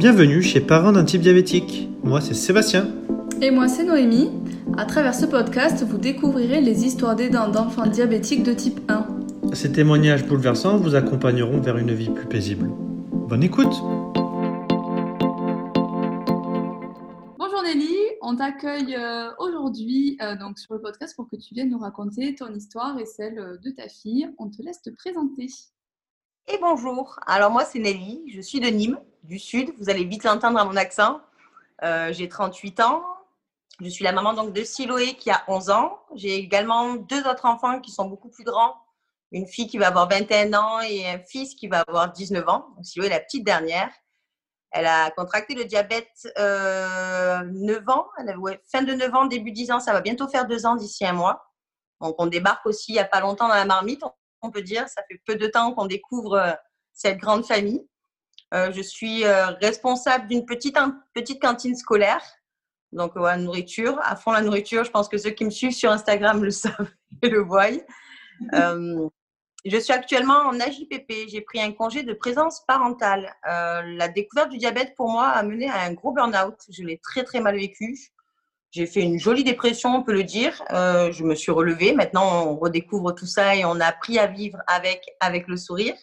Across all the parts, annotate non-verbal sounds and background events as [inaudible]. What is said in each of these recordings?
Bienvenue chez Parents d'un type diabétique. Moi, c'est Sébastien. Et moi, c'est Noémie. À travers ce podcast, vous découvrirez les histoires d'aidants d'enfants diabétiques de type 1. Ces témoignages bouleversants vous accompagneront vers une vie plus paisible. Bonne écoute Bonjour Nelly, on t'accueille euh, aujourd'hui euh, donc sur le podcast pour que tu viennes nous raconter ton histoire et celle euh, de ta fille. On te laisse te présenter. Et bonjour, alors moi c'est Nelly, je suis de Nîmes, du Sud, vous allez vite l'entendre à mon accent. Euh, j'ai 38 ans, je suis la maman donc de Siloé qui a 11 ans. J'ai également deux autres enfants qui sont beaucoup plus grands, une fille qui va avoir 21 ans et un fils qui va avoir 19 ans. Siloé est la petite dernière. Elle a contracté le diabète euh, 9 ans, elle fin de 9 ans, début 10 ans, ça va bientôt faire 2 ans d'ici un mois. Donc on débarque aussi il n'y a pas longtemps dans la marmite, on peut dire. Ça fait peu de temps qu'on découvre euh, cette grande famille. Euh, je suis euh, responsable d'une petite, petite cantine scolaire. Donc, la nourriture, à fond la nourriture. Je pense que ceux qui me suivent sur Instagram le [laughs] savent et le voient. je suis actuellement en AJPP. J'ai pris un congé de présence parentale. la découverte du diabète, pour moi, a mené à un gros burn-out. Je l'ai très, très mal vécu. J'ai fait une jolie dépression, on peut le dire. Euh, je me suis relevée. Maintenant, on redécouvre tout ça et on a appris à vivre avec, avec le sourire.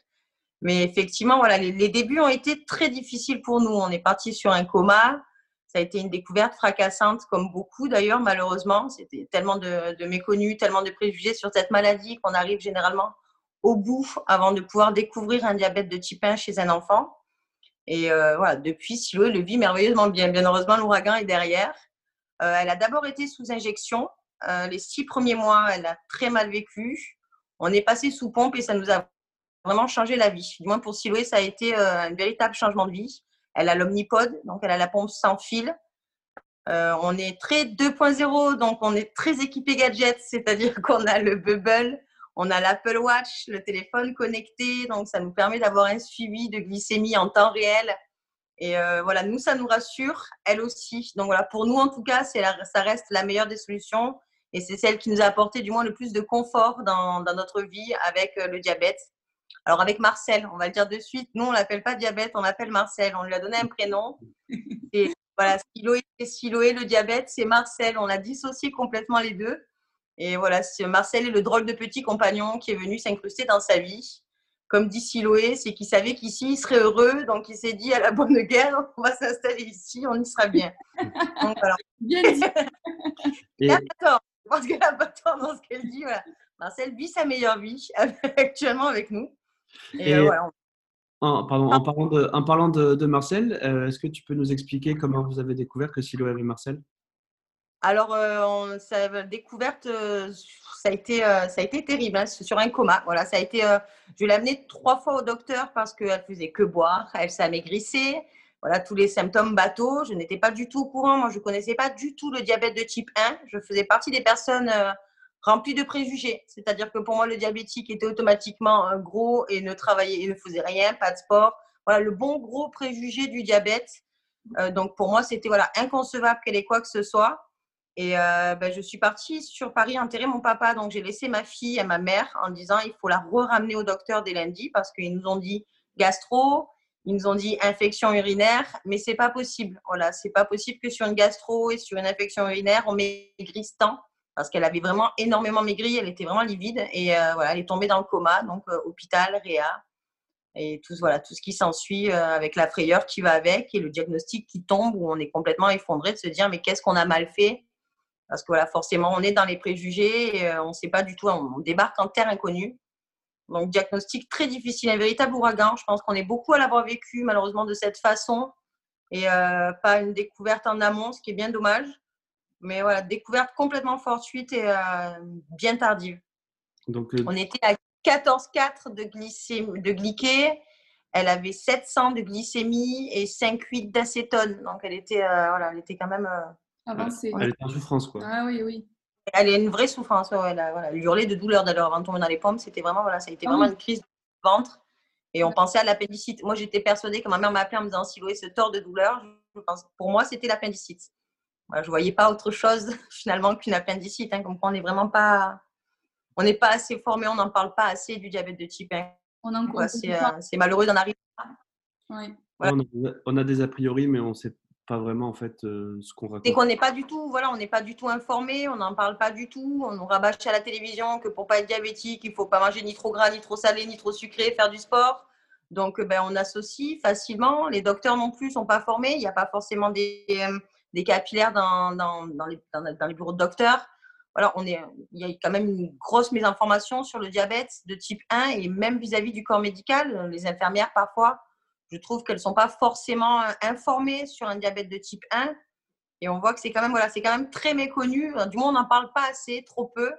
Mais effectivement, voilà, les, débuts ont été très difficiles pour nous. On est parti sur un coma. Ça a été une découverte fracassante, comme beaucoup d'ailleurs, malheureusement. C'était tellement de, de, méconnus, tellement de préjugés sur cette maladie qu'on arrive généralement au bout avant de pouvoir découvrir un diabète de type 1 chez un enfant. Et euh, voilà, depuis, Silo le vit merveilleusement bien. Bien heureusement, l'ouragan est derrière. Euh, elle a d'abord été sous injection. Euh, les six premiers mois, elle a très mal vécu. On est passé sous pompe et ça nous a vraiment changé la vie. Du moins pour Siloé, ça a été euh, un véritable changement de vie. Elle a l'omnipode, donc elle a la pompe sans fil. On est très 2.0, donc on est très équipé gadget, [laughs] c'est-à-dire qu'on a le Bubble, on a l'Apple Watch, le téléphone connecté, donc ça nous permet d'avoir un suivi de glycémie en temps réel et euh, voilà, nous, ça nous rassure, elle aussi. Donc voilà, pour nous, en tout cas, ça reste la meilleure des solutions. Et c'est celle qui nous a apporté du moins le plus de confort dans, dans notre vie avec euh, le diabète. Alors avec Marcel, on va le dire de suite, nous, on l'appelle pas diabète, on l'appelle Marcel. On lui a donné un prénom. [laughs] Et voilà, Siloé, Siloé le diabète, c'est Marcel. On a dissocié complètement les deux. Et voilà, Marcel est le drôle de petit compagnon qui est venu s'incruster dans sa vie comme dit Siloé, c'est qu'il savait qu'ici, il serait heureux. Donc, il s'est dit, à la bonne guerre, on va s'installer ici, on y sera bien. [laughs] donc, alors. Bien dit. [laughs] Et... D'accord. Je pense qu'elle n'a pas tort dans ce qu'elle dit. Voilà. Marcel vit sa meilleure vie [laughs] actuellement avec nous. Et, Et euh, voilà. En, pardon, en parlant de, en parlant de, de Marcel, euh, est-ce que tu peux nous expliquer comment vous avez découvert que Siloé avait Marcel? Alors, euh, on, découverte, euh, ça, a été, euh, ça a été terrible, hein, sur un coma. Voilà, ça a été, euh, je l'ai amenée trois fois au docteur parce qu'elle faisait que boire, elle s'amaigrissait. Voilà, tous les symptômes bateaux. Je n'étais pas du tout au courant. Moi, je ne connaissais pas du tout le diabète de type 1. Je faisais partie des personnes euh, remplies de préjugés. C'est-à-dire que pour moi, le diabétique était automatiquement gros et ne travaillait ne faisait rien, pas de sport. Voilà, le bon gros préjugé du diabète. Donc, pour moi, c'était voilà, inconcevable qu'elle ait quoi que ce soit. Et euh, ben, je suis partie sur Paris enterrer mon papa. Donc, j'ai laissé ma fille et ma mère en disant il faut la re-ramener au docteur dès lundi parce qu'ils nous ont dit gastro, ils nous ont dit infection urinaire, mais c'est pas possible. Voilà, c'est pas possible que sur une gastro et sur une infection urinaire, on maigrisse tant parce qu'elle avait vraiment énormément maigri, elle était vraiment livide et euh, voilà, elle est tombée dans le coma, donc euh, hôpital, réa et tout, voilà, tout ce qui s'ensuit avec la frayeur qui va avec et le diagnostic qui tombe où on est complètement effondré de se dire mais qu'est-ce qu'on a mal fait parce que voilà, forcément, on est dans les préjugés, et, euh, on ne sait pas du tout, on, débarque en terre inconnue. Donc, diagnostic très difficile, un véritable ouragan. Je pense qu'on est beaucoup à l'avoir vécu, malheureusement, de cette façon, et euh, pas une découverte en amont, ce qui est bien dommage. Mais voilà, découverte complètement fortuite et euh, bien tardive. Donc, euh... On était à 14,4 de, glycémie, de. Elle avait 700 de glycémie et 5,8 d'acétone. Donc, elle était, voilà, elle était quand même avancée. Elle est en souffrance, quoi. Ah oui, oui. Elle est une vraie souffrance. Ouais, elle, a, voilà, elle hurlait de douleur d'ailleurs avant de tomber dans les pommes. C'était vraiment, voilà, ça a été vraiment une crise de ventre. Et on pensait à l'appendicite. Moi, j'étais persuadée que ma mère m'a appelé en me disant Siloé se tord de douleur. Je pense, pour moi, c'était l'appendicite. Voilà, je ne voyais pas autre chose [laughs] finalement qu'une appendicite. Hein, comme quoi, on n'est vraiment pas, on n'est pas assez formé, on n'en parle pas assez du diabète de type 1. On en C'est euh, malheureux d'en arriver. Oui. On, a, des a priori, mais on ne sait pas vraiment en fait euh, ce qu'on raconte. Et qu'on n'est pas du tout, voilà, on n'est pas du tout informé, on n'en parle pas du tout, on nous rabâche à la télévision que pour pas être diabétique, il faut pas manger ni trop gras, ni trop salé, ni trop sucré, faire du sport. Donc, ben, on associe facilement. Les docteurs non plus sont pas formés. Il n'y a pas forcément des, euh, des capillaires dans, dans, dans, les, dans, les, bureaux de docteurs. Voilà, on est, il y a quand même une grosse mésinformation sur le diabète de type 1 et même vis-à-vis -vis du corps médical. Les infirmières, parfois, je trouve qu'elles ne sont pas forcément euh, informées sur un diabète de type 1. Et on voit que c'est quand même, voilà, c'est quand même très méconnu. Du moins, on n'en parle pas assez, trop peu.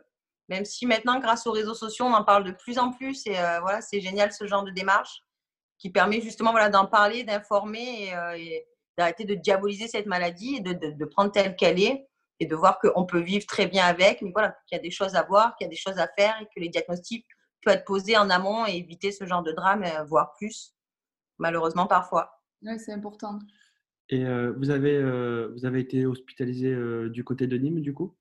Même si maintenant, grâce aux réseaux sociaux, on en parle de plus en plus. Et euh, voilà, c'est génial ce genre de démarche qui permet justement voilà, d'en parler, d'informer et, euh, d'arrêter de diaboliser cette maladie et de, de, prendre telle qu'elle est et de voir qu'on peut vivre très bien avec, mais voilà, qu'il y a des choses à voir, qu'il y a des choses à faire et que les diagnostics peuvent être posés en amont et éviter ce genre de drame, voire plus malheureusement parfois. Oui, c'est important. Et euh, vous, avez, euh, vous avez été hospitalisé euh, du côté de Nîmes, du coup?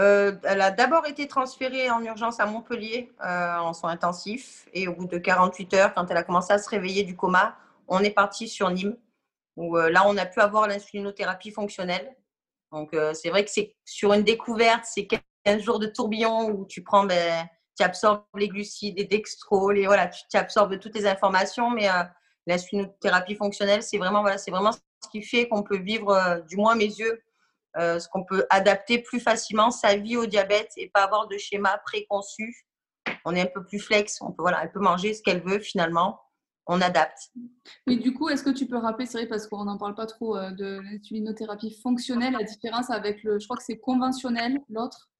Elle a d'abord été transférée en urgence à Montpellier en soins intensifs. Et au bout de 48 heures, quand elle a commencé à se réveiller du coma, on est parti sur Nîmes. Où là, on a pu avoir l'insulinothérapie fonctionnelle. Donc, c'est vrai que c'est sur une découverte, c'est 15 jours de tourbillon où tu prends, ben, tu absorbes les glucides, les dextro, les, voilà, tu, tu absorbes toutes les informations, mais la thérapie fonctionnelle, c'est vraiment, voilà, vraiment ce qui fait qu'on peut vivre, euh, du moins mes yeux, euh, ce qu'on peut adapter plus facilement sa vie au diabète et pas avoir de schéma préconçu. On est un peu plus flex, on peut, voilà, elle peut manger ce qu'elle veut finalement, on adapte. Mais du coup, est-ce que tu peux rappeler, c'est vrai parce qu'on n'en parle pas trop euh, de l'insulinothérapie fonctionnelle, la différence avec le, je crois que c'est conventionnel, l'autre?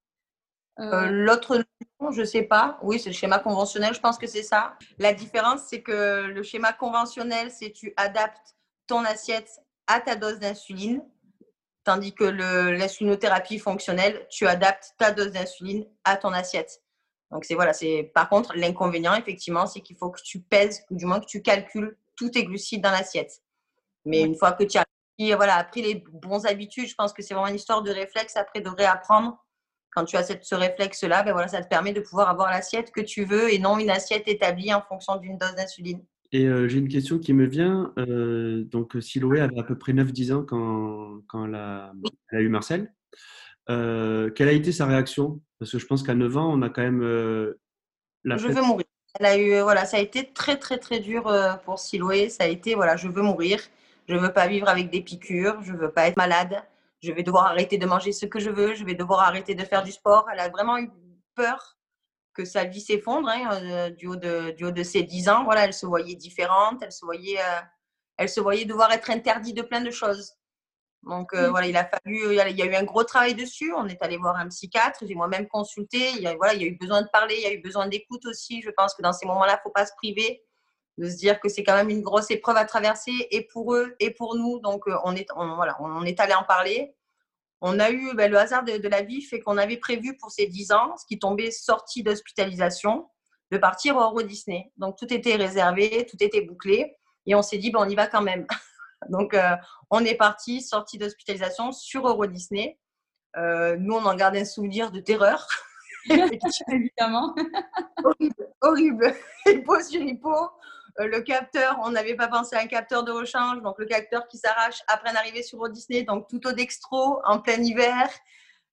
Euh, l'autre je ne sais pas. Oui, c'est le schéma conventionnel, je pense que c'est ça. La différence, c'est que le schéma conventionnel, c'est tu adaptes ton assiette à ta dose d'insuline, tandis que l'insulinothérapie fonctionnelle, tu adaptes ta dose d'insuline à ton assiette. Donc c'est voilà, c'est par contre l'inconvénient effectivement, c'est qu'il faut que tu pèses ou du moins que tu calcules tous tes glucides dans l'assiette. Mais une fois que tu as voilà, appris les bons habitudes, je pense que c'est vraiment une histoire de réflexe après de réapprendre quand tu as cette, ce réflexe-là, ben voilà, ça te permet de pouvoir avoir l'assiette que tu veux et non une assiette établie en fonction d'une dose d'insuline. Et euh, j'ai une question qui me vient. Euh, donc, Siloé avait à peu près 9-10 ans quand, quand elle, a, elle, a, eu Marcel. Euh, quelle a été sa réaction? Parce que je pense qu'à 9 ans, on a quand même la Je veux mourir. Elle a eu, voilà, ça a été très, très, très dur pour Siloé. Ça a été, voilà, je veux mourir. Je ne veux pas vivre avec des piqûres. Je ne veux pas être malade je vais devoir arrêter de manger ce que je veux, je vais devoir arrêter de faire du sport. Elle a vraiment eu peur que sa vie s'effondre hein, euh, du, haut de, du haut de ses 10 ans. Voilà, elle se voyait différente, elle se voyait, euh, elle se voyait devoir être interdite de plein de choses. Donc euh, voilà, il a fallu, il y a, eu un gros travail dessus. On est allé voir un psychiatre, j'ai moi-même consulté. Il y, a, voilà, il y a eu besoin de parler, il y a eu besoin d'écoute aussi. Je pense que dans ces moments-là, il ne faut pas se priver de se dire que c'est quand même une grosse épreuve à traverser et pour eux et pour nous. Donc, euh, on est, voilà, on est allé en parler. On a eu ben, le hasard de, la vie fait qu'on avait prévu pour ces 10 ans, ce qui tombait sorti d'hospitalisation, de partir au Euro Disney. Donc, tout était réservé, tout était bouclé. Et on s'est dit, ben, on y va quand même. [laughs] Donc, euh, on est parti, sorti d'hospitalisation sur Euro Disney. Euh, nous, on en garde un souvenir de terreur. [laughs] Évidemment. [laughs] horrible, horrible. Hippo sur le capteur, on n'avait pas pensé à un capteur de rechange, donc le capteur qui s'arrache après d'arriver sur Walt Disney, donc tout au dextro en plein hiver.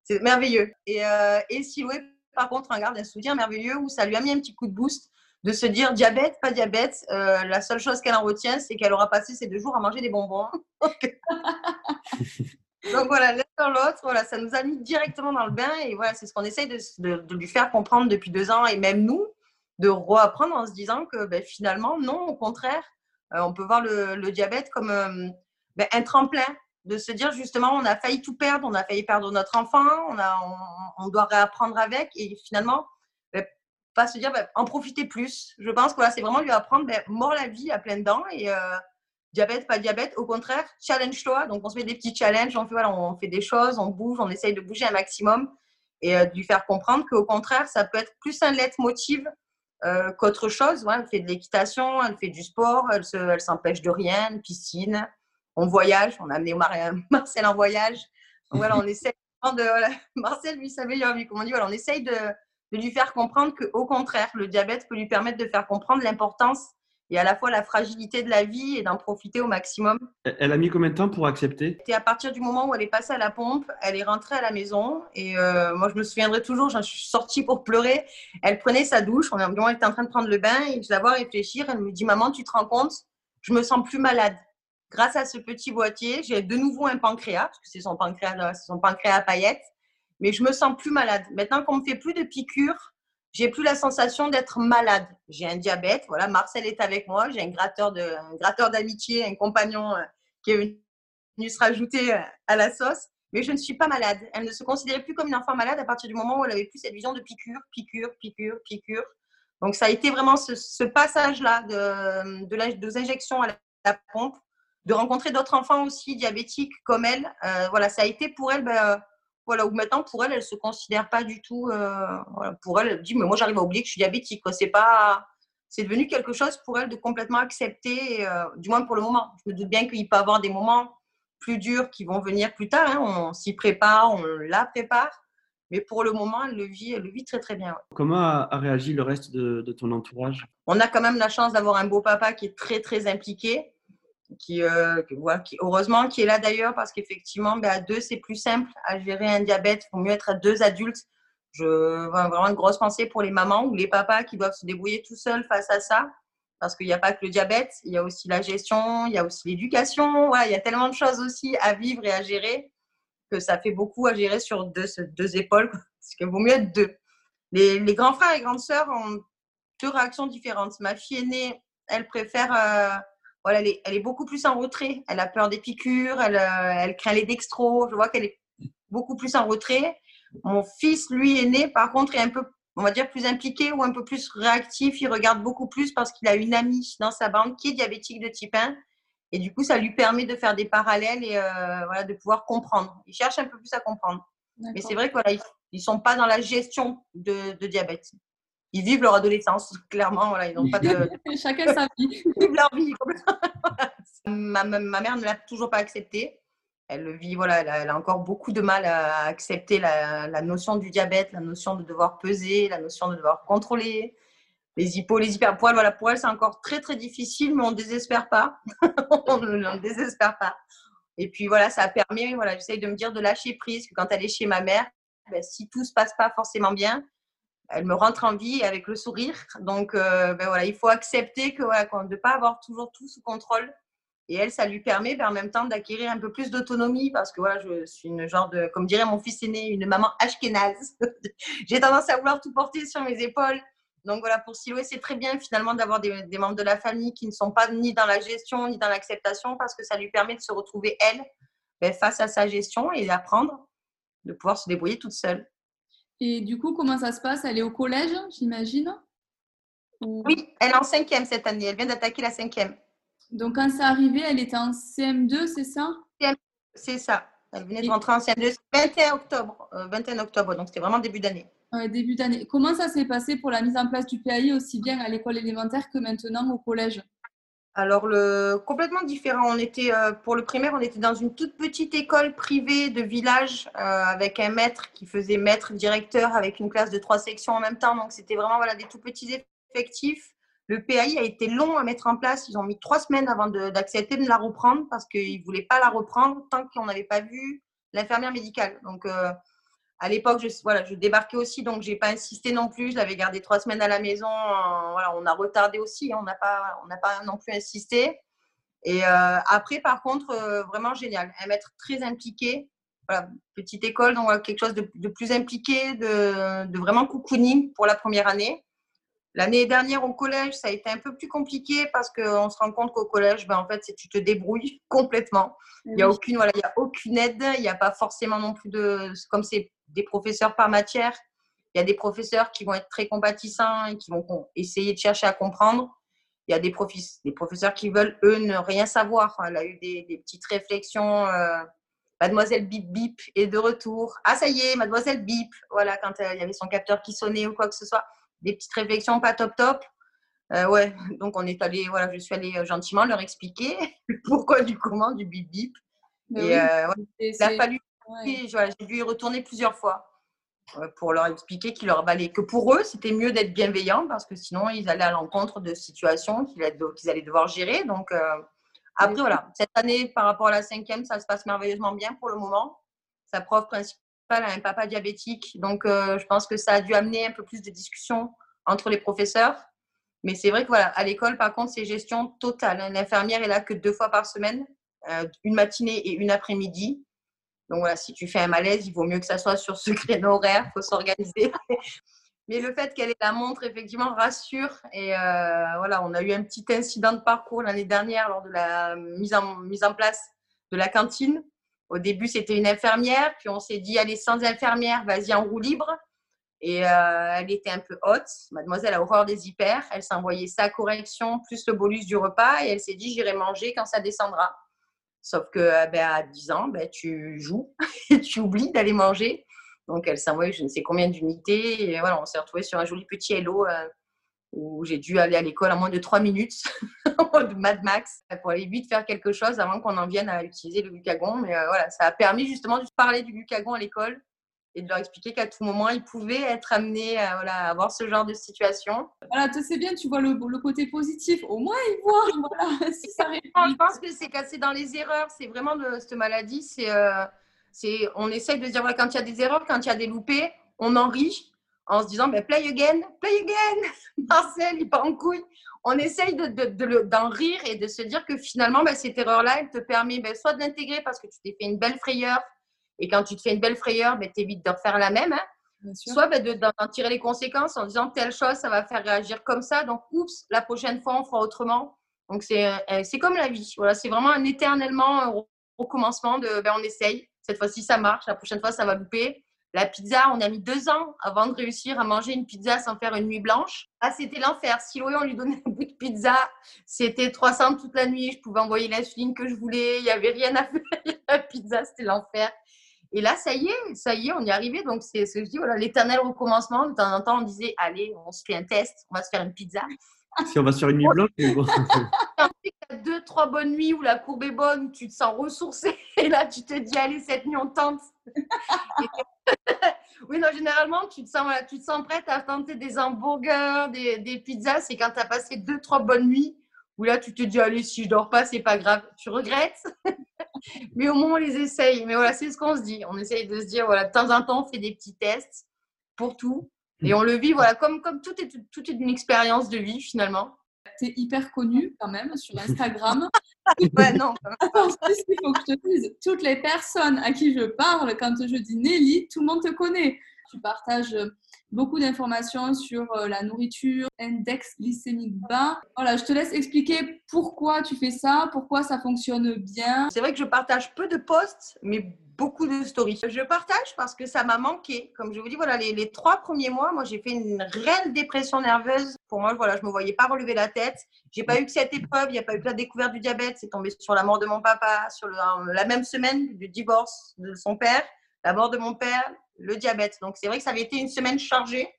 C'est merveilleux. Et, euh, Siloué, par contre, un garde un soutien merveilleux où ça lui a mis un petit coup de boost de se dire diabète, pas diabète. Euh, la seule chose qu'elle en retient, c'est qu'elle aura passé ces deux jours à manger des bonbons. [laughs] [laughs] Donc voilà, l'un dans l'autre, voilà, ça nous a mis directement dans le bain et voilà, c'est ce qu'on essaye de, lui faire comprendre depuis deux ans et même nous, de reapprendre en se disant que ben, finalement, non, au contraire, euh, on peut voir le, diabète comme euh, ben, un tremplin, de se dire justement, on a failli tout perdre, on a failli perdre notre enfant, on, on, doit réapprendre avec et finalement, ben, pas se dire, en profiter plus. Je pense que c'est vraiment lui apprendre, mort la vie à plein dents et euh, diabète, pas diabète, au contraire, challenge-toi. Donc on se met des petits challenges, on fait, voilà, on fait des choses, on bouge, on essaye de bouger un maximum et de lui faire comprendre qu'au contraire, ça peut être plus un leitmotiv euh, qu'autre chose. elle fait de l'équitation, elle fait du sport, elle, s'empêche de rien, piscine. On voyage, on a amené [laughs] Marcel en voyage. voilà, on essaie de. Marcel, lui, savait, voilà, on essaye de, lui faire comprendre qu'au contraire, le diabète peut lui permettre de faire comprendre l'importance et à la fois la fragilité de la vie et d'en profiter au maximum. Elle a mis combien de temps pour accepter? C'était à partir du moment où elle est passée à la pompe, elle est rentrée à la maison et euh, moi je me souviendrai toujours, je suis sortie pour pleurer. Elle prenait sa douche, on était en train de prendre le bain et je la vois réfléchir. Elle me dit Maman, tu te rends compte? Je me sens plus malade. Grâce à ce petit boîtier, j'ai de nouveau un pancréas, parce que c'est son pancréas, son pancréas à paillettes, mais je me sens plus malade. Maintenant qu'on me fait plus de piqûres, j'ai plus la sensation d'être malade. J'ai un diabète, voilà, Marcel est avec moi, j'ai un gratteur de, un gratteur d'amitié, un compagnon euh, qui est venu se rajouter euh, à la sauce, mais je ne suis pas malade. Elle ne se considérait plus comme une enfant malade à partir du moment où elle avait plus cette vision de piqûre, piqûre, piqûre, piqûre. Donc ça a été vraiment ce, passage-là de, de des injections à la, pompe, de rencontrer d'autres enfants aussi diabétiques comme elle. Euh, voilà, ça a été pour elle. Ben, voilà, ou maintenant, pour elle, elle ne se considère pas du tout. Euh, pour elle, elle dit Mais moi, j'arrive à oublier que je suis diabétique. C'est pas. C'est devenu quelque chose pour elle de complètement accepter, euh, du moins pour le moment. Je me doute bien qu'il peut y avoir des moments plus durs qui vont venir plus tard. Hein. On s'y prépare, on la prépare. Mais pour le moment, elle le vit, elle le vit très très bien. Comment a, réagi le reste de, de, ton entourage? On a quand même la chance d'avoir un beau papa qui est très très impliqué qui, euh, heureusement qui est là d'ailleurs parce qu'effectivement ben, à deux c'est plus simple à gérer un diabète. Il faut mieux être à deux adultes. Je vois vraiment une grosse pensée pour les mamans ou les papas qui doivent se débrouiller tout seuls face à ça parce qu'il n'y a pas que le diabète il y a aussi la gestion il y a aussi l'éducation. Il y a tellement de choses aussi à vivre et à gérer que ça fait beaucoup à gérer sur deux, deux épaules parce qu'il vaut mieux être deux. Les, les, grands frères et grandes sœurs ont deux réactions différentes. Ma fille aînée elle préfère euh, voilà, elle est, elle est, beaucoup plus en retrait. Elle a peur des piqûres, elle, euh, elle craint les dextros. Je vois qu'elle est beaucoup plus en retrait. Mon fils, lui, est né, par contre, est un peu, on va dire, plus impliqué ou un peu plus réactif. Il regarde beaucoup plus parce qu'il a une amie dans sa bande qui est diabétique de type 1. Et du coup, ça lui permet de faire des parallèles et euh, voilà, de pouvoir comprendre. Il cherche un peu plus à comprendre. Mais c'est vrai qu'ils voilà, ne sont pas dans la gestion de, de diabète ils vivent leur adolescence, clairement. Voilà, ils n'ont pas de. [laughs] Chacun sa vie. [laughs] Ils vivent leur vie. [laughs] ma, ma, mère ne l'a toujours pas accepté. Elle vit, voilà, elle a, encore beaucoup de mal à accepter la, la, notion du diabète, la notion de devoir peser, la notion de devoir contrôler les hippos, les hyperpoids. Voilà, pour elle, c'est encore très, très difficile, mais on ne désespère pas. on ne désespère pas. Et puis voilà, ça permis, voilà, j'essaye de me dire de lâcher prise, que quand elle est chez ma mère, ben, si tout se passe pas forcément bien, elle me rentre en vie avec le sourire. Donc, euh, ben voilà, il faut accepter que voilà, de ne pas avoir toujours tout sous contrôle. Et elle, ça lui permet ben, en même temps d'acquérir un peu plus d'autonomie parce que voilà, je suis une genre de, comme dirait mon fils aîné, une maman ashkénaze. [laughs] J'ai tendance à vouloir tout porter sur mes épaules. Donc voilà, pour Siloé, c'est très bien finalement d'avoir des, des, membres de la famille qui ne sont pas ni dans la gestion ni dans l'acceptation parce que ça lui permet de se retrouver elle ben, face à sa gestion et d'apprendre de pouvoir se débrouiller toute seule. Et du coup, comment ça se passe? Elle est au collège, j'imagine? Oui, elle est en cinquième cette année. Elle vient d'attaquer la cinquième. Donc, quand c'est arrivé, elle était en CM2, c'est ça? C'est ça. Elle venait de rentrer en CM2 21 octobre. 21 euh, octobre, donc c'était vraiment début d'année. Ouais, début d'année. Comment ça s'est passé pour la mise en place du PAI aussi bien à l'école élémentaire que maintenant au collège? Alors, le, complètement différent. On était, euh, pour le primaire, on était dans une toute petite école privée de village euh, avec un maître qui faisait maître directeur avec une classe de trois sections en même temps. Donc, c'était vraiment voilà, des tout petits effectifs. Le PAI a été long à mettre en place. Ils ont mis trois semaines avant d'accepter de, la reprendre parce qu'ils ne voulaient pas la reprendre tant qu'on n'avait pas vu l'infirmière médicale. Donc, euh, à l'époque, je, voilà, je débarquais aussi, donc j'ai pas insisté non plus. Je l'avais gardé trois semaines à la maison. voilà, on a retardé aussi, on n'a pas, on n'a pas non plus insisté. Et euh, après, par contre, euh, vraiment génial. Un maître très impliqué. Voilà, petite école, donc quelque chose de, de plus impliqué, de, de, vraiment cocooning pour la première année. L'année dernière au collège, ça a été un peu plus compliqué parce qu'on se rend compte qu'au collège, ben, en fait, tu te débrouilles [laughs] complètement. Il n'y a, aucune, voilà, il y a aucune aide, il n'y a pas forcément non plus de. Comme c'est des professeurs par matière, il y a des professeurs qui vont être très compatissants et qui vont essayer de chercher à comprendre. Il y a des, des professeurs qui veulent, eux, ne rien savoir. Elle a eu des, petites réflexions. Euh, Mademoiselle Bip Bip est de retour. Ah, ça y est, Mademoiselle Bip. Voilà, quand euh, il y avait son capteur qui sonnait ou quoi que ce soit des petites réflexions pas top top. Euh, ouais, donc on est allé, voilà, je suis allée euh, gentiment leur expliquer [laughs] pourquoi du comment du bip bip. et euh, il a fallu, j'ai dû y retourner plusieurs fois. pour leur expliquer qu'il leur valait que pour eux, c'était mieux d'être bienveillant parce que sinon, ils allaient à l'encontre de situations qu'ils allaient devoir gérer. Donc, après, voilà, cette année, par rapport à la cinquième, ça se passe merveilleusement bien pour le moment. Sa prof principale un papa diabétique, donc je pense que ça a dû amener un peu plus de discussion entre les professeurs. Mais c'est vrai que voilà, à l'école, par contre, c'est gestion totale. L'infirmière est là que deux fois par semaine, une matinée et une après-midi. Donc voilà, si tu fais un malaise, il vaut mieux que ça soit sur ce [laughs] créneau horaire, il faut s'organiser. [laughs] Mais le fait qu'elle ait la montre, effectivement, rassure. Et euh, voilà, on a eu un petit incident de parcours l'année dernière lors de la mise en, mise en place de la cantine. Au début, c'était une infirmière, puis on s'est dit, allez, sans infirmière, vas-y en roue libre. Et euh, elle était un peu haute. Mademoiselle a horreur des hyper. Elle s'envoyait sa correction plus le bolus du repas et elle s'est dit, j'irai manger quand ça descendra. Sauf que euh, ben, à 10 ans, ben, tu joues [laughs] et tu oublies d'aller manger. Donc elle s'envoyait je ne sais combien d'unités. Et voilà, on s'est retrouvé sur un joli petit hello euh, où j'ai dû aller à l'école en moins de 3 minutes [laughs] en mode Mad Max pour aller vite faire quelque chose avant qu'on en vienne à utiliser le glucagon. Mais euh, voilà, ça a permis justement de parler du glucagon à l'école et de leur expliquer qu'à tout moment, ils pouvaient être amenés à, voilà, avoir ce genre de situation. Voilà, c'est bien, tu vois le, le, côté positif. Au moins, ils voient. [laughs] Voilà, si ça [laughs] je pense que c'est cassé dans les erreurs. C'est vraiment de cette maladie. C'est, euh, c'est, on essaye de dire, voilà, quand il y a des erreurs, quand il y a des loupés, on en rit en se disant, ben, play again, play again. [laughs] Marcel, il part en couille. On essaye de, de, de, d'en rire et de se dire que finalement, ben, cette erreur-là, elle te permet ben, soit de l'intégrer parce que tu t'es fait une belle frayeur et quand tu te fais une belle frayeur, ben, tu évites de refaire la même. Hein. Soit ben, d'en tirer les conséquences en disant telle chose, ça va faire réagir comme ça. Donc, oups, la prochaine fois, on fera autrement. Donc, c'est, euh, comme la vie. Voilà, c'est vraiment un éternellement un recommencement de ben, on essaye. Cette fois-ci, ça marche. La prochaine fois, ça va louper. La pizza, on a mis deux ans avant de réussir à manger une pizza sans faire une nuit blanche. Ah, c'était l'enfer. Si Loé, on lui donnait un bout de pizza, c'était 300 toute la nuit. Je pouvais envoyer l'insuline que je voulais. Il n'y avait rien à [laughs] faire. La pizza, c'était l'enfer. Et là, ça y est, ça y est, on y est arrivé. Donc, c'est ce que je dis, voilà, l'éternel recommencement. De temps en temps, on disait, allez, on se fait un test, on va se faire une pizza. Si on va sur une nuit blanche, a deux, trois bonnes nuits où la courbe est bonne, tu te sens ressourcé. [laughs] Et là, tu te dis, allez, cette nuit, on tente. [laughs] oui, non, généralement, tu te sens, tu te sens prête à tenter des hamburgers, des, des pizzas. C'est quand tu as passé deux, trois bonnes nuits où là, tu te dis, allez, si je dors pas, c'est pas grave. Tu regrettes, [laughs] mais au moins, on les essaye. Mais voilà, c'est ce qu'on se dit. On essaye de se dire, voilà, de temps en temps, on fait des petits tests pour tout. Et on le vit, voilà, comme, comme tout, est, tout est une expérience de vie, finalement. Tu es hyper connue quand même sur Instagram. [laughs] ouais, non. Attends, il faut que je te dise, toutes les personnes à qui je parle, quand je dis Nelly, tout le monde te connaît. Tu partages beaucoup d'informations sur euh, la nourriture, index glycémique bas. Voilà, je te laisse expliquer pourquoi tu fais ça, pourquoi ça fonctionne bien. C'est vrai que je partage peu de posts, mais beaucoup de stories. Je partage parce que ça m'a manqué. Comme je vous dis, voilà, les, trois premiers mois, moi, j'ai fait une réelle dépression nerveuse. Pour moi, voilà, je me voyais pas relever la tête. J'ai pas eu que cette épreuve. Il n'y a pas eu que la découverte du diabète. C'est tombé sur la mort de mon papa, sur la même semaine du divorce de son père, la mort de mon père, le diabète. Donc, c'est vrai que ça avait été une semaine chargée.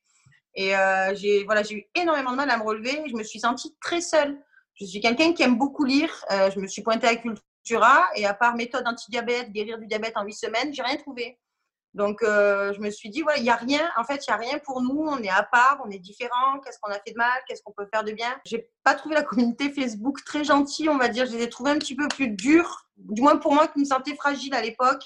Et euh, j'ai voilà, eu énormément de mal à me relever. Je me suis sentie très seule. Je suis quelqu'un qui aime beaucoup lire. Euh, je me suis pointée à Cultura. Et à part méthode anti-diabète, guérir du diabète en huit semaines, j'ai rien trouvé. Donc, euh, je me suis dit, voilà, il n'y a rien. En fait, il n'y a rien pour nous. On est à part, on est différent. Qu'est-ce qu'on a fait de mal? Qu'est-ce qu'on peut faire de bien? J'ai pas trouvé la communauté Facebook très gentille, on va dire. Je les ai trouvés un petit peu plus durs. Du moins pour moi qui me sentais fragile à l'époque.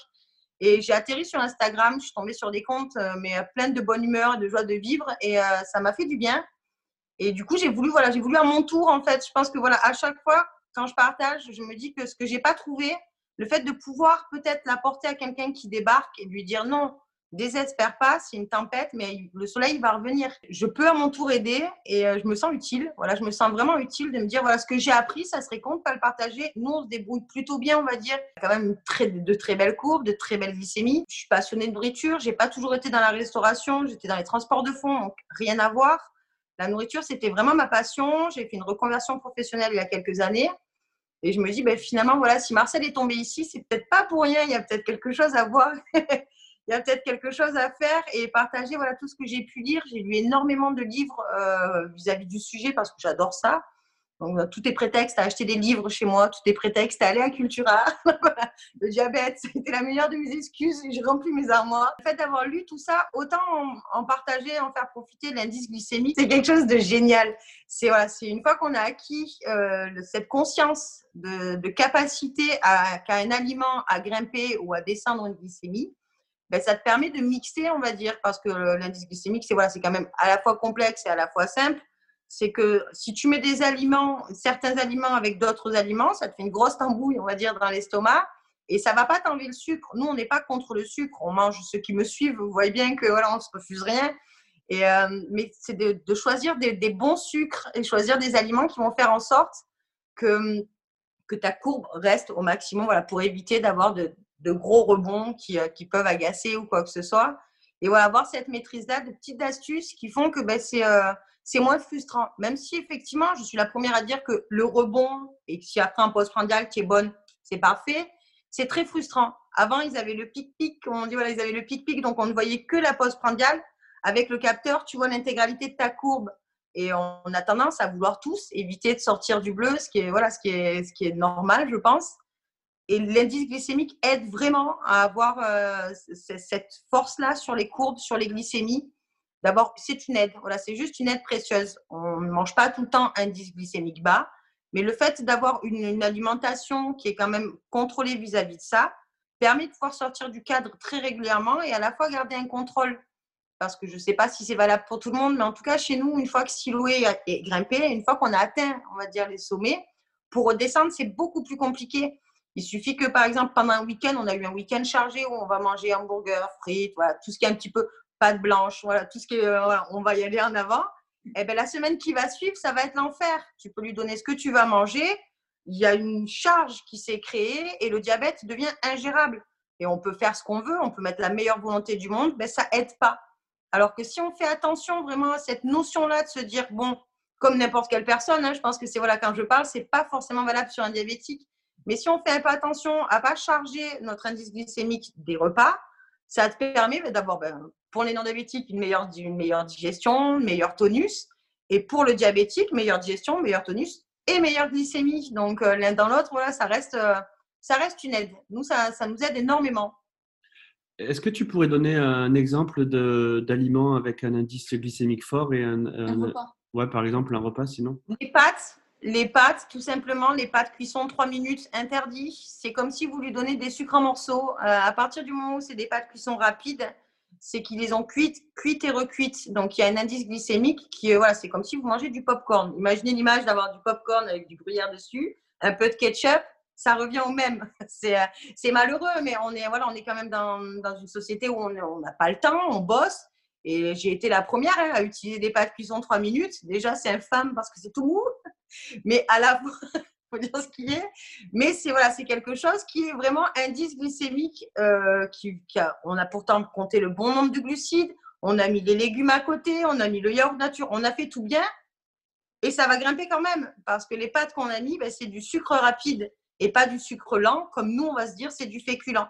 Et j'ai atterri sur Instagram, je suis tombée sur des comptes, euh, mais euh, plein de bonne humeur, de joie de vivre, et euh, ça m'a fait du bien. Et du coup, j'ai voulu, voilà, j'ai voulu à mon tour, en fait. Je pense que voilà, à chaque fois, quand je partage, je me dis que ce que j'ai pas trouvé, le fait de pouvoir peut-être l'apporter à quelqu'un qui débarque et lui dire non, désespère pas, c'est une tempête, mais le soleil va revenir. Je peux à mon tour aider et euh, je me sens utile. Voilà, je me sens vraiment utile de me dire voilà ce que j'ai appris, ça serait con de pas le partager. Nous, on se débrouille plutôt bien, on va dire. Quand même de très belles courbes, de très belles glycémies. Je suis passionnée de nourriture. J'ai pas toujours été dans la restauration. J'étais dans les transports de fond, donc rien à voir. La nourriture, c'était vraiment ma passion. J'ai fait une reconversion professionnelle il y a quelques années. Et je me dis, ben, finalement, voilà, si Marcel est tombé ici, c'est peut-être pas pour rien, il y a peut-être quelque chose à voir. [laughs] il y a peut-être quelque chose à faire et partager voilà, tout ce que j'ai pu lire. J'ai lu énormément de livres euh, vis-à-vis du sujet parce que j'adore ça. Donc, euh, tout est prétexte à acheter des livres chez moi, tout est prétexte à aller à Cultura. [laughs] le diabète, [laughs] c'était la meilleure de mes excuses. J'ai rempli mes armoires. Le fait d'avoir lu tout ça, autant en, partager, en faire profiter l'indice glycémique, c'est quelque chose de génial. C'est voilà, une fois qu'on a acquis euh, cette conscience de, capacité à qu'à un aliment à grimper ou à descendre une glycémie, ben, ça te permet de mixer, on va dire, parce que l'indice glycémique, c'est voilà, quand même à la fois complexe et à la fois simple c'est que si tu mets des aliments, certains aliments avec d'autres aliments, ça te fait une grosse tambouille, on va dire, dans l'estomac. Et ça va pas t'enlever le sucre. Nous, on n'est pas contre le sucre. On mange, ceux qui me suivent, vous voyez bien que voilà, on se refuse rien. Et, euh, mais c'est de, choisir des, bons sucres et choisir des aliments qui vont faire en sorte que, que ta courbe reste au maximum voilà, pour éviter d'avoir de, gros rebonds qui, euh, qui, peuvent agacer ou quoi que ce soit. Et voilà, avoir cette maîtrise-là, de petites astuces qui font que ben, c'est. Euh, c'est moins frustrant. Même si effectivement, je suis la première à dire que le rebond et si après un postprandial qui est bonne, c'est parfait, c'est très frustrant. Avant, ils avaient le pic-pic, on dit voilà, ils avaient le pic-pic, donc on ne voyait que la postprandiale. Avec le capteur, tu vois l'intégralité de ta courbe. Et on a tendance à vouloir tous éviter de sortir du bleu, ce qui est, voilà, ce qui est, ce qui est normal, je pense. Et l'indice glycémique aide vraiment à avoir euh, cette force-là sur les courbes, sur les glycémies D'abord, c'est une aide. Voilà, c'est juste une aide précieuse. On ne mange pas tout le temps indice glycémique bas, mais le fait d'avoir une, alimentation qui est quand même contrôlée vis-à-vis de ça permet de pouvoir sortir du cadre très régulièrement et à la fois garder un contrôle. Parce que je ne sais pas si c'est valable pour tout le monde, mais en tout cas, chez nous, une fois que Siloé est grimpé, une fois qu'on a atteint, on va dire, les sommets, pour redescendre, c'est beaucoup plus compliqué. Il suffit que, par exemple, pendant un week-end, on a eu un week-end chargé où on va manger hamburger, frites, voilà, tout ce qui est un petit peu pâte blanche, voilà, tout ce qui est, euh, on va y aller en avant. Et eh ben la semaine qui va suivre, ça va être l'enfer. Tu peux lui donner ce que tu vas manger. Il y a une charge qui s'est créée et le diabète devient ingérable. Et on peut faire ce qu'on veut, on peut mettre la meilleure volonté du monde, mais ça aide pas. Alors que si on fait attention vraiment à cette notion-là de se dire, bon, comme n'importe quelle personne, hein, je pense que c'est voilà, quand je parle, c'est pas forcément valable sur un diabétique. Mais si on fait pas attention à pas charger notre indice glycémique des repas, ça te permet d'abord ben, pour les non-diabétiques, une meilleure, une meilleure digestion, meilleur tonus. Et pour le diabétique, meilleure digestion, meilleur tonus et meilleure glycémie. Donc, euh, l'un dans l'autre, voilà, ça reste, euh, ça reste une aide. Nous, ça, ça nous aide énormément. Est-ce que tu pourrais donner un exemple d'aliment avec un indice glycémique fort et un, repas Ouais, par exemple, un repas sinon Les pâtes, les pâtes, tout simplement, les pâtes cuisson 3 minutes interdit. C'est comme si vous lui donnez des sucres en morceaux. Euh, à partir du moment où c'est des pâtes cuisson rapides, c'est qu'ils les ont cuites, cuites et recuites. Donc, il y a un indice glycémique qui, voilà, c'est comme si vous mangez du popcorn. Imaginez l'image d'avoir du popcorn avec du gruyère dessus, un peu de ketchup, ça revient au même. [laughs] C'est malheureux, mais on est, voilà, on est quand même dans, dans une société où on n'a pas le temps, on bosse. Et j'ai été la première hein, à utiliser des pâtes cuisson 3 minutes. Déjà, c'est infâme parce que c'est tout mou. [laughs] Mais à la [laughs] fois, faut dire ce qui est. Mais c'est voilà, c'est quelque chose qui est vraiment indice glycémique. Euh, qui, on a pourtant compté le bon nombre de glucides, on a mis les légumes à côté, on a mis le yaourt nature, on a fait tout bien. Et ça va grimper quand même, parce que les pâtes qu'on a mis, ben, c'est du sucre rapide et pas du sucre lent, comme nous, on va se dire, c'est du féculent.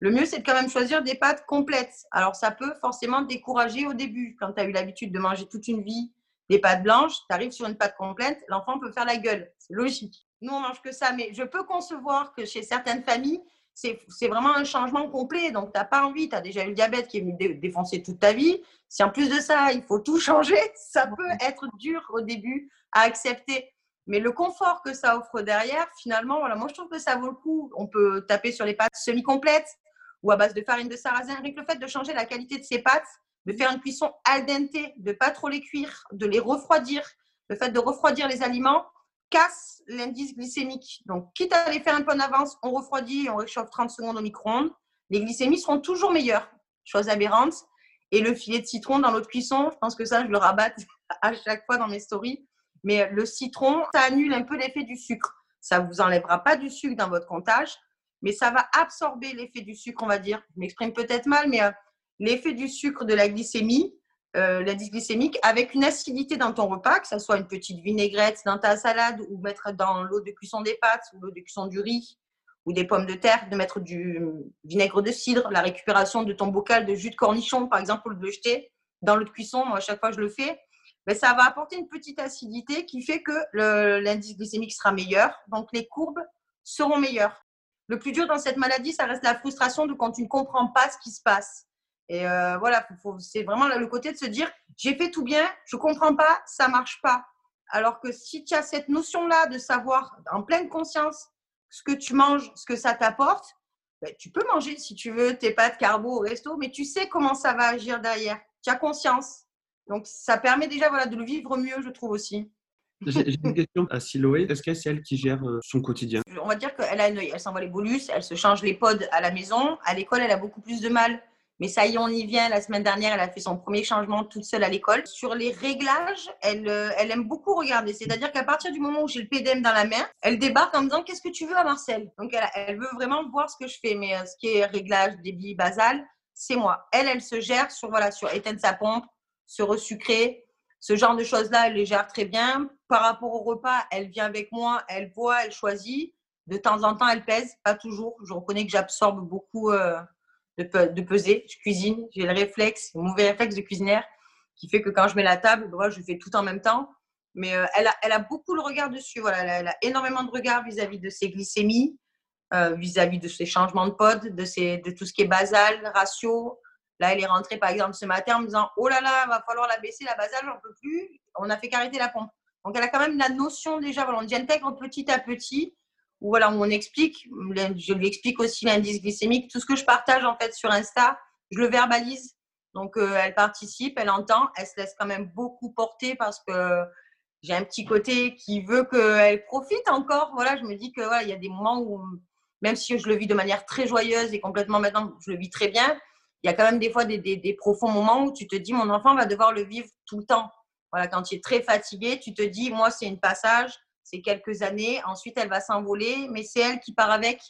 Le mieux, c'est de quand même choisir des pâtes complètes. Alors, ça peut forcément décourager au début. Quand tu as eu l'habitude de manger toute une vie des pâtes blanches, tu arrives sur une pâte complète, l'enfant peut faire la gueule. C'est logique. Nous, on mange que ça, mais je peux concevoir que chez certaines familles, c'est vraiment un changement complet. Donc, tu n'as pas envie, tu as déjà eu le diabète qui est venu défoncer toute ta vie. Si en plus de ça, il faut tout changer, [laughs] ça peut être dur au début à accepter. Mais le confort que ça offre derrière, finalement, voilà, moi, je trouve que ça vaut le coup. On peut taper sur les pâtes semi-complètes ou à base de farine de sarrasin. Avec le fait de changer la qualité de ces pâtes, de faire une cuisson al dente, de pas trop les cuire, de les refroidir, le fait de refroidir les aliments, casse l'indice glycémique. Donc, quitte à les faire un peu en avance, on refroidit et on réchauffe 30 secondes au micro-ondes. Les glycémies seront toujours meilleures. Chose aberrante. Et le filet de citron dans l'autre cuisson, je pense que ça, je le rabatte [laughs] à chaque fois dans mes stories. Mais le citron, ça annule un peu l'effet du sucre. Ça ne vous enlèvera pas du sucre dans votre comptage, mais ça va absorber l'effet du sucre, on va dire. Je m'exprime peut-être mal, mais euh, l'effet du sucre de la glycémie euh, l'indice glycémique avec une acidité dans ton repas, que ce soit une petite vinaigrette dans ta salade ou mettre dans l'eau de cuisson des pâtes ou l'eau de cuisson du riz ou des pommes de terre, de mettre du vinaigre de cidre, la récupération de ton bocal de jus de cornichon, par exemple, pour le jeter dans l'eau de cuisson. Moi, à chaque fois, je le fais. ben, ça va apporter une petite acidité qui fait que l'indice glycémique sera meilleur. Donc, les courbes seront meilleures. Le plus dur dans cette maladie, ça reste la frustration de quand tu ne comprends pas ce qui se passe. Et euh, voilà, c'est vraiment le côté de se dire, j'ai fait tout bien, je comprends pas, ça marche pas. Alors que si tu as cette notion-là de savoir en pleine conscience ce que tu manges, ce que ça t'apporte, ben, tu peux manger si tu veux tes pâtes carbo au resto, mais tu sais comment ça va agir derrière. Tu as conscience. Donc ça permet déjà voilà, de le vivre mieux, je trouve aussi. J'ai une question à Siloé. Est-ce que c'est elle qui gère euh, son quotidien? On va dire qu'elle a un œil. Elle s'envoie les bolus, elle se change les pods à la maison. À l'école, elle a beaucoup plus de mal mais ça y est, on y vient. La semaine dernière, elle a fait son premier changement toute seule à l'école. Sur les réglages, elle, euh, elle aime beaucoup regarder. C'est-à-dire qu'à partir du moment où j'ai le PDM dans la main, elle débarque en me disant Qu'est-ce que tu veux à Marcel? Donc, elle, elle, veut vraiment voir ce que je fais. Mais euh, ce qui est réglage, débit, basal, c'est moi. Elle, elle se gère sur, voilà, sur éteindre sa pompe, se resucrer. Ce genre de choses-là, elle les gère très bien. Par rapport au repas, elle vient avec moi, elle voit, elle choisit. De temps en temps, elle pèse, pas toujours. Je reconnais que j'absorbe beaucoup. Euh, de, peser. Je cuisine, j'ai le réflexe, le mauvais réflexe de cuisinière qui fait que quand je mets la table, je fais tout en même temps. Mais euh, elle, a, elle, a, beaucoup le regard dessus. Voilà, elle, a, énormément de regard vis-à-vis de ses glycémies, euh, vis-à-vis de ses changements de pod, de, de tout ce qui est basal, ratio. Là, elle est rentrée par exemple ce matin en me disant Oh là là, va falloir la baisser, la basale, j'en peux plus. On a fait qu'arrêter la pompe. Donc, elle a quand même la notion déjà, voilà, on intègre petit à petit où voilà, on explique, je lui explique aussi l'indice glycémique, tout ce que je partage en fait sur Insta, je le verbalise. Donc euh, elle participe, elle entend, elle se laisse quand même beaucoup porter parce que j'ai un petit côté qui veut qu'elle profite encore. Voilà, je me dis que voilà, il y a des moments où même si je le vis de manière très joyeuse et complètement maintenant, je le vis très bien, il y a quand même des fois des, profonds moments où tu te dis mon enfant va devoir le vivre tout le temps. Voilà, quand tu es très fatigué, tu te dis moi c'est une passage, c'est quelques années. Ensuite, elle va s'envoler, mais c'est elle qui part avec.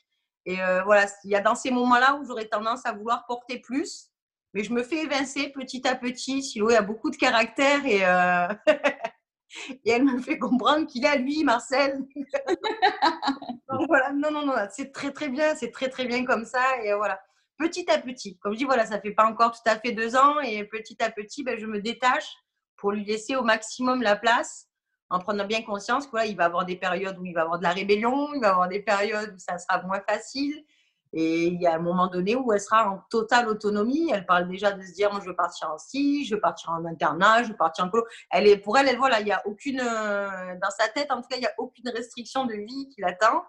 Et euh, voilà, il y a dans ces moments-là où j'aurais tendance à vouloir porter plus, mais je me fais évincer petit à petit. Siloé a beaucoup de caractère et, euh, [laughs] et elle me fait comprendre qu'il a lui, Marcel. [laughs] voilà, non, non, non, c'est très très bien, c'est très très bien comme ça. Et voilà, petit à petit, comme je dis, voilà, ça fait pas encore tout à fait deux ans et petit à petit, ben, je me détache pour lui laisser au maximum la place en prenant bien conscience qu'il il va avoir des périodes où il va avoir de la rébellion, il va avoir des périodes où ça sera moins facile. Et il y a un moment donné où elle sera en totale autonomie. Elle parle déjà de se dire, moi, je veux partir en ski, je veux partir en internat, je veux partir en colo. Elle est, pour elle, elle voilà, il y a aucune, euh, dans sa tête, en tout cas, il n'y a aucune restriction de vie qui l'attend.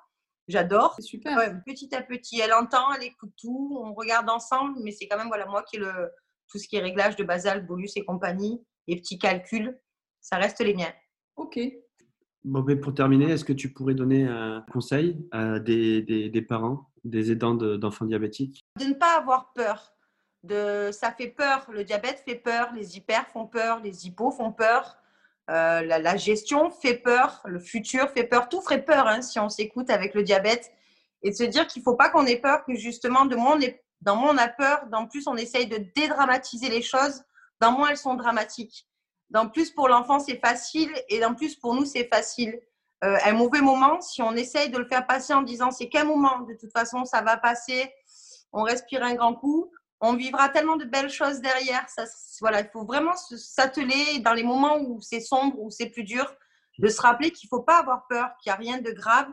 J'adore. C'est super. petit à petit, elle entend, elle écoute tout, on regarde ensemble, mais c'est quand même, voilà, moi qui le, tout ce qui est réglage de basal, bolus et compagnie, et petits calculs, ça reste les miens. Ok. Bon, mais pour terminer, est-ce que tu pourrais donner un conseil à des, des, parents, des aidants d'enfants diabétiques? De ne pas avoir peur. De, ça fait peur, le diabète fait peur, les hyper font peur, les hypos font peur, euh, la, gestion fait peur, le futur fait peur, tout ferait peur hein, si on s'écoute avec le diabète. Et de se dire qu'il ne faut pas qu'on ait peur, que justement, de moins on est, dans moins on a peur, d'en plus on essaye de dédramatiser les choses, dans moins elles sont dramatiques. En plus, pour l'enfant, c'est facile et en plus, pour nous, c'est facile. Euh, un mauvais moment, si on essaye de le faire passer en disant c'est qu'un moment, de toute façon, ça va passer, on respire un grand coup, on vivra tellement de belles choses derrière. Voilà, il faut vraiment s'atteler dans les moments où c'est sombre, où c'est plus dur, de se rappeler qu'il ne faut pas avoir peur, qu'il n'y a rien de grave,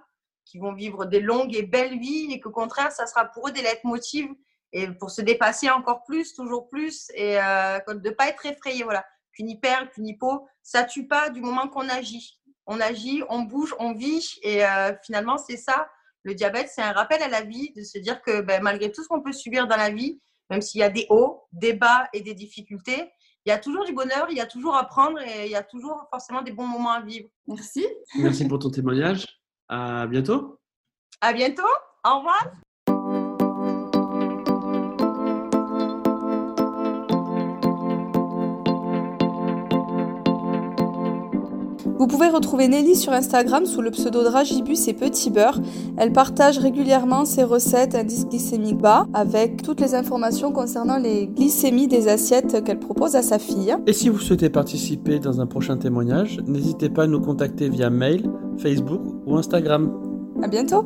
qu'ils vont vivre des longues et belles vies et qu'au contraire, ça sera pour eux des leitmotivs et pour se dépasser encore plus, toujours plus et euh, de ne pas être effrayé. Voilà qu'une hyper, qu'une hypo, ça tue pas du moment qu'on agit. On agit, on bouge, on vit et euh, finalement c'est ça. Le diabète, c'est un rappel à la vie de se dire que ben, malgré tout ce qu'on peut subir dans la vie, même s'il y a des hauts, des bas et des difficultés, il y a toujours du bonheur, il y a toujours à prendre et il y a toujours forcément des bons moments à vivre. Merci. Merci pour ton témoignage. À bientôt. À bientôt. Au revoir. Vous pouvez retrouver Nelly sur Instagram sous le pseudo Dragibus et Petit Beurre. Elle partage régulièrement ses recettes indice glycémique bas avec toutes les informations concernant les glycémies des assiettes qu'elle propose à sa fille. Et si vous souhaitez participer dans un prochain témoignage, n'hésitez pas à nous contacter via mail, Facebook ou Instagram. À bientôt!